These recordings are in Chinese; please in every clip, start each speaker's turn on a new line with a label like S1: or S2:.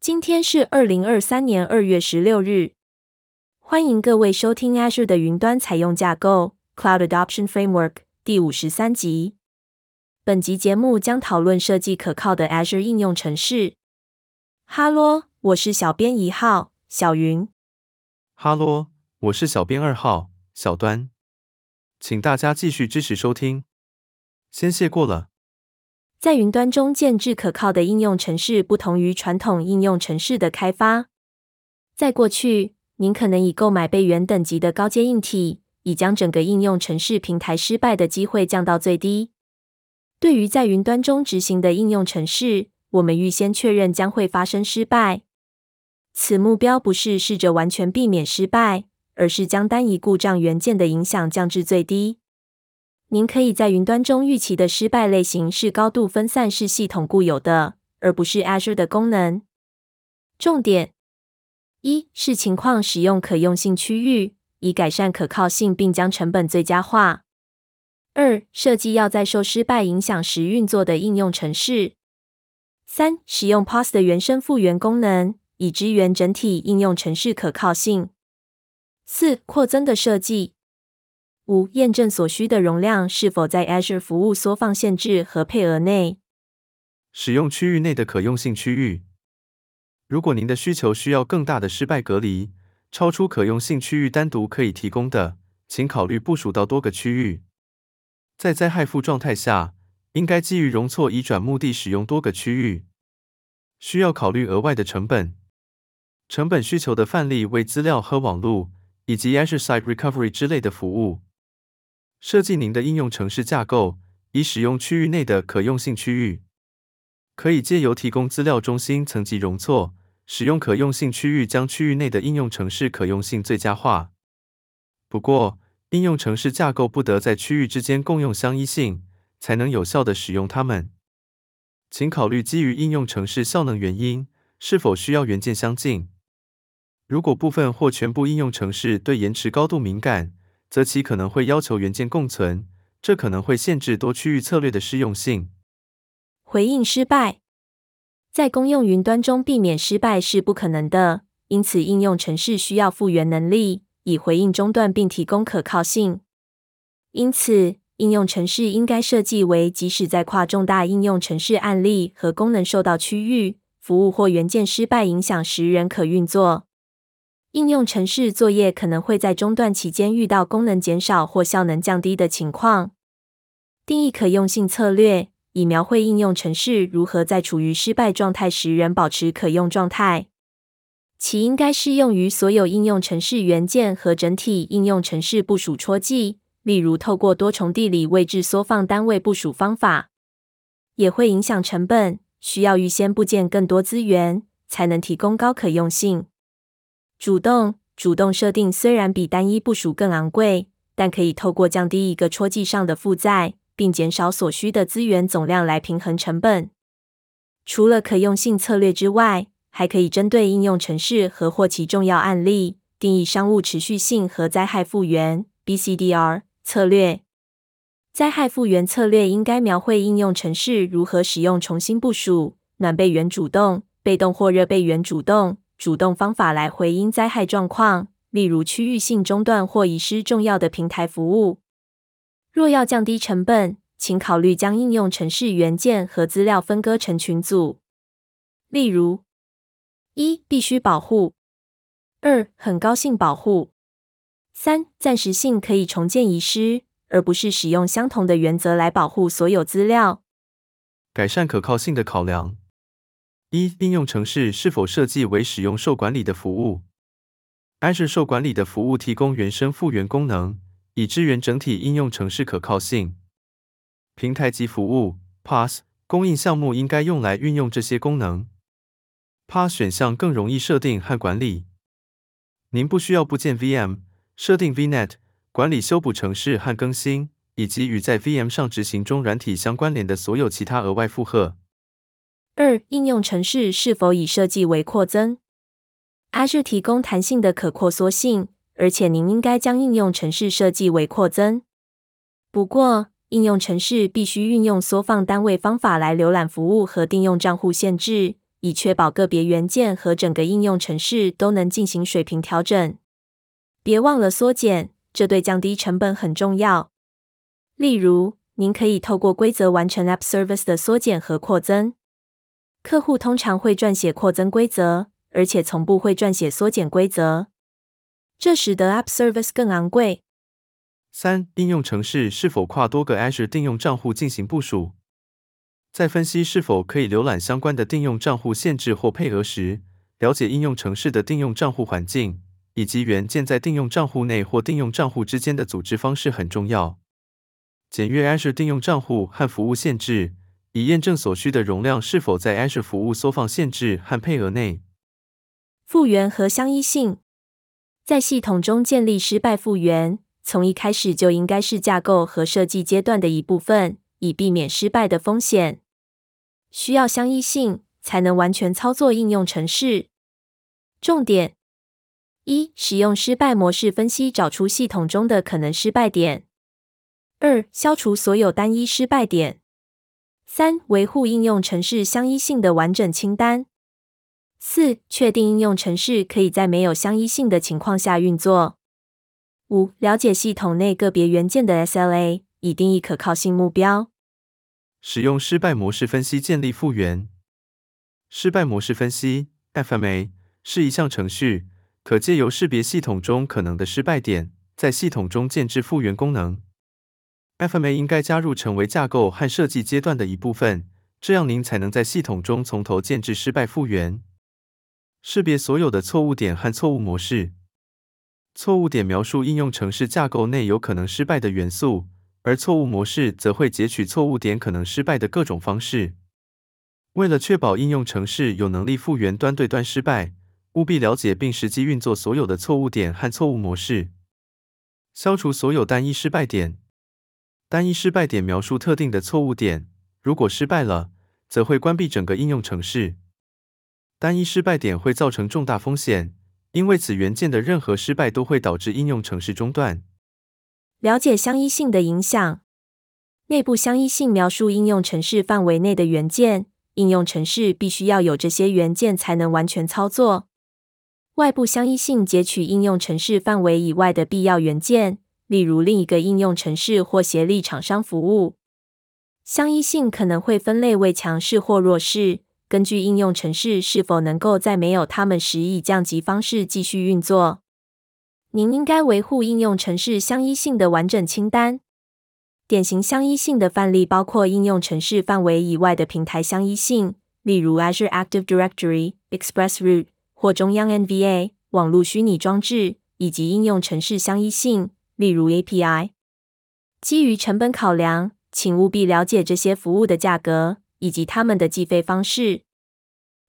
S1: 今天是二零二三年二月十六日。欢迎各位收听 Azure 的云端采用架构 Cloud Adoption Framework 第五十三集。本集节目将讨论设计可靠的 Azure 应用程式。哈喽，我是小编一号小云。
S2: 哈喽，我是小编二号小端。请大家继续支持收听，先谢过了。
S1: 在云端中建置可靠的应用程式，不同于传统应用程式的开发。在过去，您可能已购买备援等级的高阶硬体，以将整个应用程式平台失败的机会降到最低。对于在云端中执行的应用程式，我们预先确认将会发生失败。此目标不是试着完全避免失败，而是将单一故障元件的影响降至最低。您可以在云端中预期的失败类型是高度分散式系统固有的，而不是 Azure 的功能。重点：一视情况使用可用性区域，以改善可靠性并将成本最佳化。二设计要在受失败影响时运作的应用程式。三使用 PaaS 的原生复原功能，以支援整体应用程式可靠性。四扩增的设计。五、验证所需的容量是否在 Azure 服务缩放限制和配额内。
S2: 使用区域内的可用性区域。如果您的需求需要更大的失败隔离，超出可用性区域单独可以提供的，请考虑部署到多个区域。在灾害负状态下，应该基于容错移转目的使用多个区域。需要考虑额外的成本。成本需求的范例为资料和网络，以及 Azure Site Recovery 之类的服务。设计您的应用程式架构，以使用区域内的可用性区域。可以借由提供资料中心层级容错，使用可用性区域将区域内的应用程式可用性最佳化。不过，应用程式架构不得在区域之间共用相依性，才能有效地使用它们。请考虑基于应用程式效能原因，是否需要元件相近。如果部分或全部应用程式对延迟高度敏感，则其可能会要求元件共存，这可能会限制多区域策略的适用性。
S1: 回应失败，在公用云端中避免失败是不可能的，因此应用程式需要复原能力，以回应中断并提供可靠性。因此，应用程式应该设计为即使在跨重大应用程式案例和功能受到区域、服务或元件失败影响时仍可运作。应用程式作业可能会在中断期间遇到功能减少或效能降低的情况。定义可用性策略，以描绘应用程式如何在处于失败状态时仍保持可用状态。其应该适用于所有应用程式元件和整体应用程式部署戳记，例如透过多重地理位置缩放单位部署方法。也会影响成本，需要预先部件更多资源，才能提供高可用性。主动主动设定虽然比单一部署更昂贵，但可以透过降低一个戳记上的负载，并减少所需的资源总量来平衡成本。除了可用性策略之外，还可以针对应用程式和或其重要案例，定义商务持续性和灾害复原 （BCDR） 策略。灾害复原策略应该描绘应用程式如何使用重新部署、暖备源主动、被动或热备源主动。主动方法来回应灾害状况，例如区域性中断或遗失重要的平台服务。若要降低成本，请考虑将应用程式元件和资料分割成群组。例如：一、必须保护；二、很高兴保护；三、暂时性可以重建遗失，而不是使用相同的原则来保护所有资料。
S2: 改善可靠性的考量。一、应用程式是否设计为使用受管理的服务？Azure 受管理的服务提供原生复原功能，以支援整体应用程式可靠性。平台级服务 PaaS 供应项目应该用来运用这些功能。PaaS 选项更容易设定和管理。您不需要布建 VM、设定 VNet、管理修补程式和更新，以及与在 VM 上执行中软体相关联的所有其他额外负荷。
S1: 二、应用程式是否已设计为扩增？Azure 提供弹性的可扩缩性，而且您应该将应用程式设计为扩增。不过，应用程式必须运用缩放单位方法来浏览服务和定用账户限制，以确保个别元件和整个应用程式都能进行水平调整。别忘了缩减，这对降低成本很重要。例如，您可以透过规则完成 App Service 的缩减和扩增。客户通常会撰写扩增规则，而且从不会撰写缩减规则，这使得 App Service 更昂贵。
S2: 三、应用程式是否跨多个 Azure 定用账户进行部署？在分析是否可以浏览相关的定用账户限制或配额时，了解应用程式的定用账户环境以及元件在定用账户内或定用账户之间的组织方式很重要。检阅 Azure 定用账户和服务限制，以验证所需的容量是否在 Azure 服务缩放限制和配额内。
S1: 复原和相依性。在系统中建立失败复原，从一开始就应该是架构和设计阶段的一部分，以避免失败的风险。需要相依性才能完全操作应用程式。重点：一、使用失败模式分析找出系统中的可能失败点。二、消除所有单一失败点。三、维护应用程式相依性的完整清单。四、确定应用程式可以在没有相依性的情况下运作。五、了解系统内个别元件的 SLA，以定义可靠性目标。
S2: 使用失败模式分析建立复原。失败模式分析 （FMA） 是一项程序，可借由识别系统中可能的失败点，在系统中建置复原功能。FMA 应该加入成为架构和设计阶段的一部分，这样您才能在系统中从头建置失败复原。识别所有的错误点和错误模式。错误点描述应用程式架构内有可能失败的元素，而错误模式则会截取错误点可能失败的各种方式。为了确保应用程式有能力复原端对端失败，务必了解并实际运作所有的错误点和错误模式。消除所有单一失败点。单一失败点描述特定的错误点，如果失败了，则会关闭整个应用程式。单一失败点会造成重大风险，因为此元件的任何失败都会导致应用程式中断。
S1: 了解相依性的影响。内部相依性描述应用程式范围内的元件，应用程式必须要有这些元件才能完全操作。外部相依性截取应用程式范围以外的必要元件。例如，另一个应用程式或协力厂商服务。相依性可能会分类为强势或弱势，根据应用程式是否能够在没有它们时以降级方式继续运作。您应该维护应用程式相依性的完整清单。典型相依性的范例包括应用程式范围以外的平台相依性，例如 Azure Active Directory、ExpressRoute 或中央 NVA 网络虚拟装置，以及应用程式相依性。例如 API，基于成本考量，请务必了解这些服务的价格以及他们的计费方式。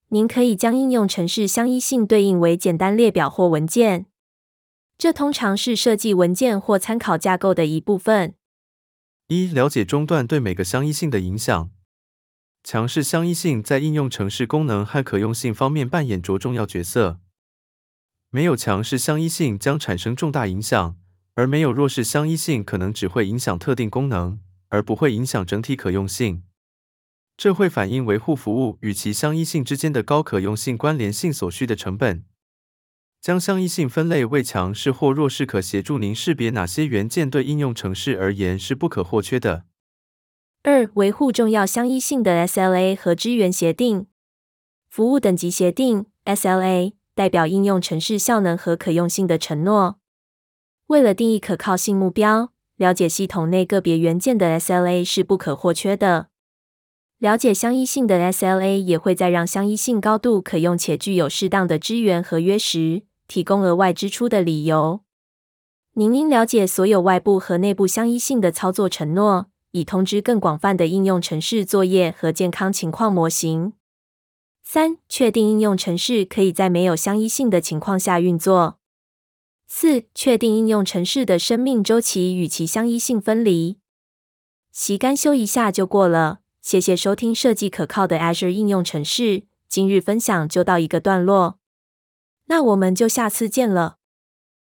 S1: 您可以将应用程式相依性对应为简单列表或文件，这通常是设计文件或参考架构的一部分。
S2: 一、了解中断对每个相依性的影响。强势相依性在应用程式功能和可用性方面扮演着重要角色。没有强势相依性将产生重大影响。而没有弱势相依性，可能只会影响特定功能，而不会影响整体可用性。这会反映维护服务与其相依性之间的高可用性关联性所需的成本。将相依性分类为强势或弱势，可协助您识别哪些元件对应用程式而言是不可或缺的。
S1: 二、维护重要相依性的 SLA 和支援协定。服务等级协定 SLA 代表应用程式效能和可用性的承诺。为了定义可靠性目标，了解系统内个别元件的 SLA 是不可或缺的。了解相依性的 SLA 也会在让相依性高度可用且具有适当的支援合约时，提供额外支出的理由。您应了解所有外部和内部相依性的操作承诺，以通知更广泛的应用程式作业和健康情况模型。三、确定应用程式可以在没有相依性的情况下运作。四、确定应用程式的生命周期与其相依性分离。习干修一下就过了。谢谢收听设计可靠的 Azure 应用程式。今日分享就到一个段落，那我们就下次见了。